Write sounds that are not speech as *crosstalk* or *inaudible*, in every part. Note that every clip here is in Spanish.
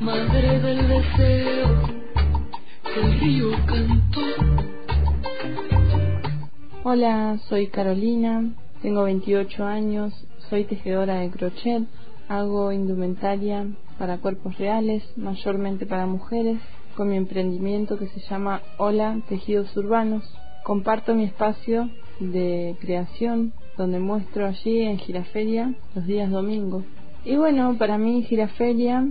madre río cantó. Hola, soy Carolina, tengo 28 años, soy tejedora de crochet, hago indumentaria para cuerpos reales, mayormente para mujeres, con mi emprendimiento que se llama Hola Tejidos Urbanos. Comparto mi espacio de creación donde muestro allí en Giraferia los días domingos. Y bueno, para mí Giraferia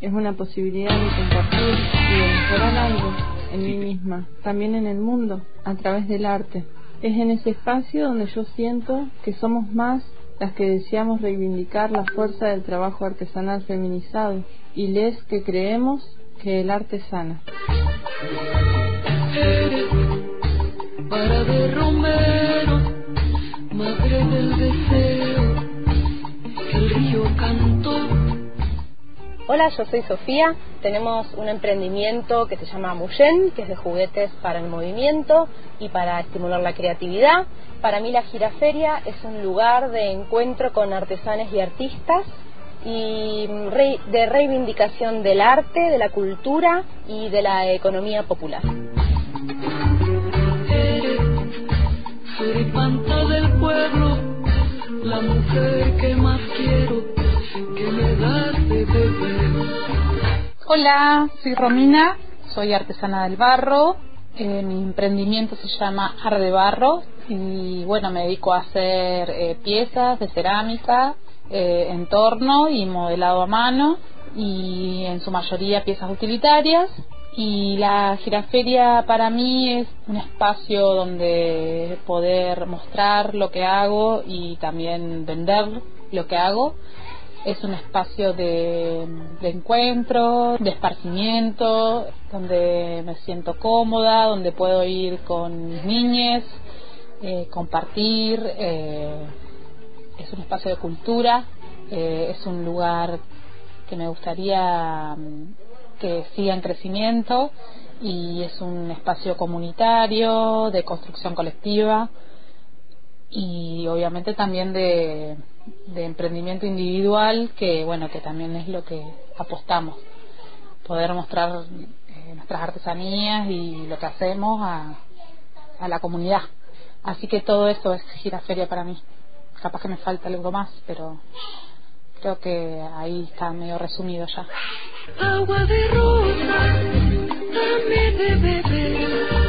es una posibilidad de compartir y de mejorar algo en mí misma, también en el mundo, a través del arte. Es en ese espacio donde yo siento que somos más las que deseamos reivindicar la fuerza del trabajo artesanal feminizado y les que creemos que el arte sana. Del deseo, el río cantó. Hola, yo soy Sofía. Tenemos un emprendimiento que se llama Muyen, que es de juguetes para el movimiento y para estimular la creatividad. Para mí la giraferia es un lugar de encuentro con artesanes y artistas y de reivindicación del arte, de la cultura y de la economía popular. Hola, soy Romina, soy artesana del barro. Eh, mi emprendimiento se llama Ar de Barro y bueno, me dedico a hacer eh, piezas de cerámica, eh, entorno y modelado a mano y en su mayoría piezas utilitarias. Y la giraferia para mí es un espacio donde poder mostrar lo que hago y también vender lo que hago es un espacio de, encuentro, de esparcimiento, donde me siento cómoda, donde puedo ir con mis niñas, eh, compartir. Eh, es un espacio de cultura, eh, es un lugar que me gustaría mm, que siga en crecimiento y es un espacio comunitario, de construcción colectiva y obviamente también de, emprendimiento individual que bueno que también es lo que apostamos poder mostrar eh, nuestras artesanías y lo que hacemos a, a la comunidad. Así que todo eso es giraferia para mí. Capaz que me falta algo más pero creo que ahí está medio resumido ya. Agua de rosa dame de beber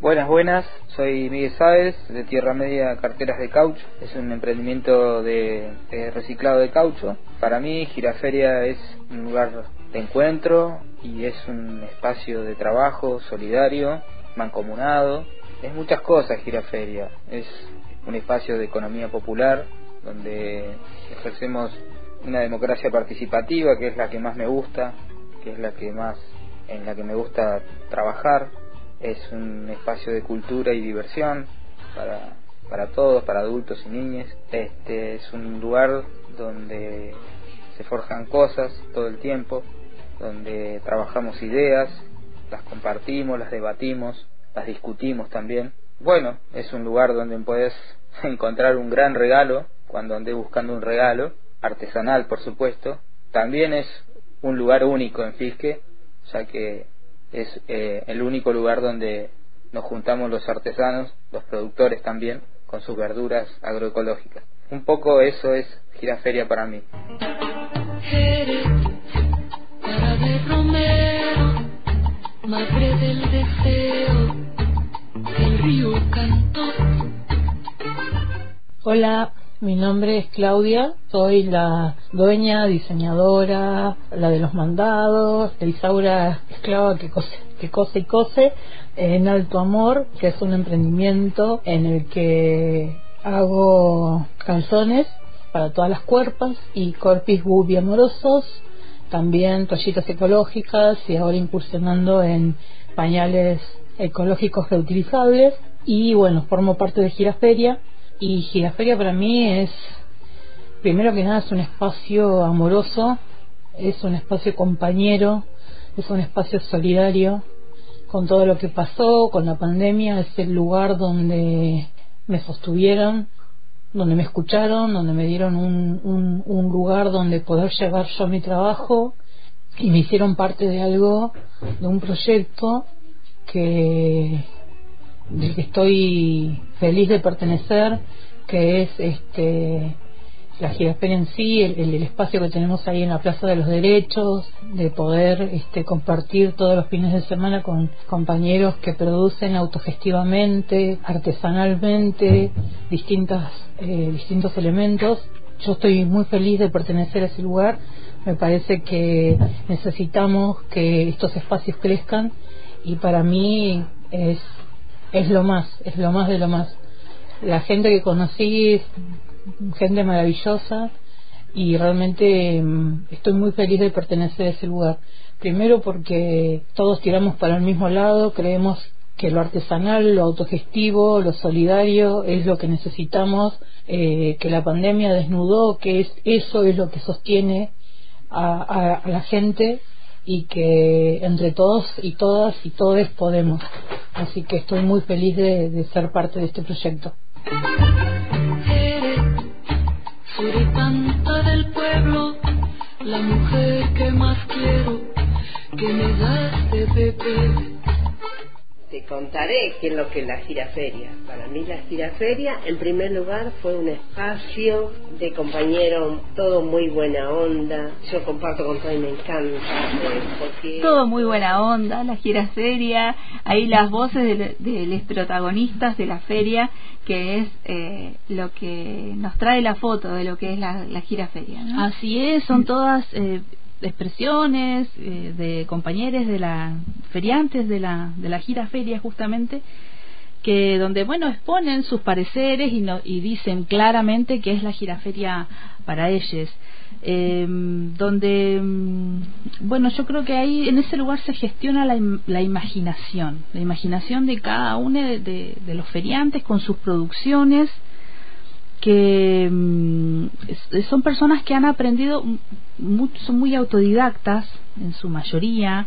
Buenas, buenas. Soy Miguel Sáez de Tierra Media Carteras de Caucho. Es un emprendimiento de, reciclado de caucho. Para mí, Giraferia es un lugar de encuentro y es un espacio de trabajo solidario, mancomunado. Es muchas cosas Giraferia. Es un espacio de economía popular donde ejercemos una democracia participativa que es la que más me gusta, que es la que más en la que me gusta trabajar es un espacio de cultura y diversión para, para todos, para adultos y niños. Este es un lugar donde se forjan cosas todo el tiempo, donde trabajamos ideas, las compartimos, las debatimos, las discutimos también. Bueno, es un lugar donde puedes *laughs* encontrar un gran regalo cuando andes buscando un regalo, artesanal por supuesto. También es un lugar único en Fisque, ya que es eh, el único lugar donde nos juntamos los artesanos, los productores también, con sus verduras agroecológicas. Un poco eso es Giraferia para mí. Hola, mi nombre es Claudia, soy la dueña, diseñadora, la de los mandados, de Isaura Esclava que cose, que cose y cose en Alto Amor, que es un emprendimiento en el que hago calzones para todas las cuerpas y corpis bubi amorosos, también toallitas ecológicas y ahora incursionando en pañales ecológicos reutilizables. Y bueno, formo parte de Giraferia Y Giraferia para mí es, primero que nada, es un espacio amoroso, es un espacio compañero, es un espacio solidario con todo lo que pasó, con la pandemia, es el lugar donde me sostuvieron, donde me escucharon, donde me dieron un, un, lugar donde poder llevar yo mi trabajo y me hicieron parte de algo, de un proyecto que del que estoy feliz de pertenecer, que es este la giraferia en sí, el, espacio que tenemos ahí en la Plaza de los Derechos, de poder este, compartir todos los fines de semana con compañeros que producen autogestivamente, artesanalmente, distintas, eh, distintos elementos. Yo estoy muy feliz de pertenecer a ese lugar. Me parece que necesitamos que estos espacios crezcan y para mí es, es lo más, es lo más de lo más. La gente que conocí gente maravillosa y realmente mm, estoy muy feliz de pertenecer a ese lugar. Primero porque todos tiramos para el mismo lado, creemos que lo artesanal, lo autogestivo, lo solidario es lo que necesitamos, eh, que la pandemia desnudó, que es, eso es lo que sostiene a, la gente y que entre todos y todas y todos podemos. Así que estoy muy feliz de ser parte de este proyecto. Soy tanta del pueblo, la mujer que más quiero, que me das de beber te contaré qué es lo que es la giraferia. Para mí la giraferia, en primer lugar, fue un espacio de compañeros, todo muy buena onda. Yo comparto con todo y me encanta. Eh, todo muy buena onda, la giraferia, ahí las voces de, los protagonistas de la feria, que es eh, lo que nos trae la foto de lo que es la, la giraferia. Así es, son todas... Eh, expresiones eh, de compañeros de la feriantes de la de la gira feria justamente que donde bueno exponen sus pareceres y, no, y dicen claramente que es la giraferia para ellos. Eh, donde mm, bueno yo creo que ahí en ese lugar se gestiona la, la imaginación la imaginación de cada uno de, de los feriantes con sus producciones que mm, son personas que han aprendido, son muy autodidactas en su mayoría,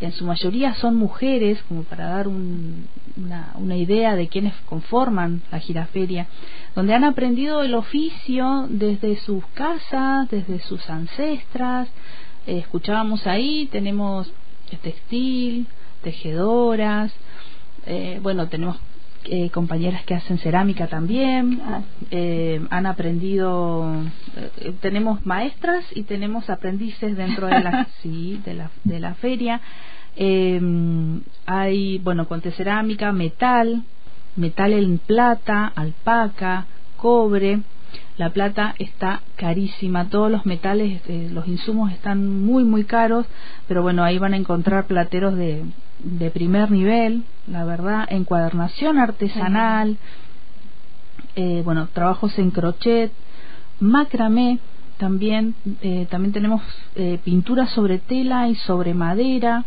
en su mayoría son mujeres, como para dar una, una, idea de quienes conforman la giraferia, donde han aprendido el oficio desde sus casas, desde sus ancestras, eh, escuchábamos ahí, tenemos textil, tejedoras, eh, bueno, tenemos eh, compañeras que hacen cerámica también, eh, han aprendido, eh, tenemos maestras y tenemos aprendices dentro de la, *laughs* sí, de la, de la feria. hay, bueno, conte cerámica, metal, metal en plata, alpaca, cobre. La plata está carísima, todos los metales, los insumos están muy, muy caros, pero bueno, ahí van a encontrar plateros de, de primer nivel, la verdad, encuadernación artesanal, eh, bueno, trabajos en crochet, macramé, también, eh, también tenemos eh, pinturas sobre tela y sobre madera,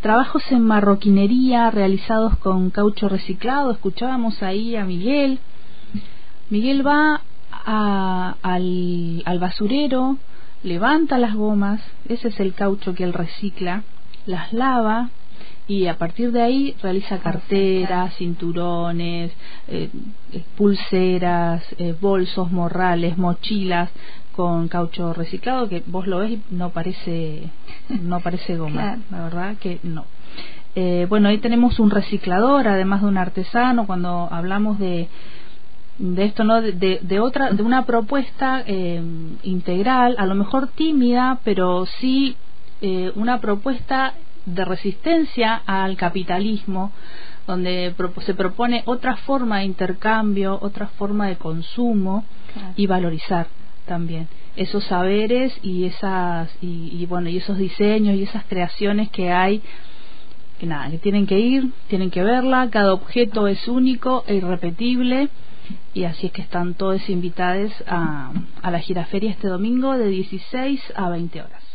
trabajos en marroquinería realizados con caucho reciclado, escuchábamos ahí a Miguel, Miguel va al, al basurero, levanta las gomas, ese es el caucho que él recicla, las lava, y a partir de ahí realiza carteras, cinturones, eh, eh, pulseras, eh, bolsos, morrales, mochilas con caucho reciclado que vos lo ves y no parece no parece *laughs* goma, la verdad que no. bueno, ahí tenemos un reciclador, además de un artesano, cuando hablamos de de esto no de, de otra de una propuesta integral a lo mejor tímida pero sí una propuesta de resistencia al capitalismo, donde se propone otra forma de intercambio, otra forma de consumo y valorizar también esos saberes y esas y, bueno y esos diseños y esas creaciones que hay que nada que tienen que ir tienen que verla cada objeto es único e irrepetible y así es que están todos invitados a, la giraferia este domingo de 16 a 20 horas